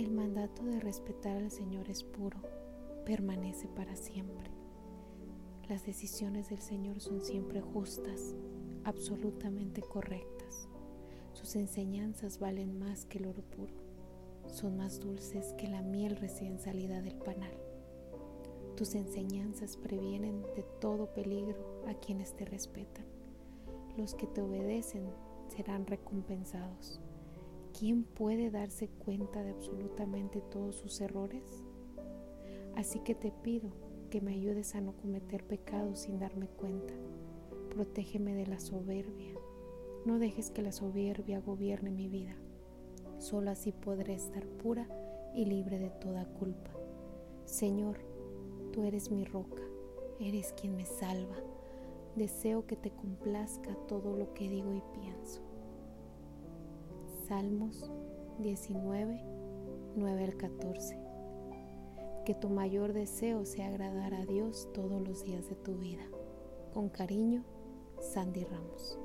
El mandato de respetar al Señor es puro, permanece para siempre. Las decisiones del Señor son siempre justas, absolutamente correctas. Sus enseñanzas valen más que el oro puro, son más dulces que la miel recién salida del panal. Tus enseñanzas previenen de todo peligro a quienes te respetan. Los que te obedecen serán recompensados. ¿Quién puede darse cuenta de absolutamente todos sus errores? Así que te pido que me ayudes a no cometer pecados sin darme cuenta. Protégeme de la soberbia. No dejes que la soberbia gobierne mi vida. Solo así podré estar pura y libre de toda culpa. Señor, tú eres mi roca, eres quien me salva. Deseo que te complazca todo lo que digo y pienso. Salmos 19, 9 al 14. Que tu mayor deseo sea agradar a Dios todos los días de tu vida. Con cariño, Sandy Ramos.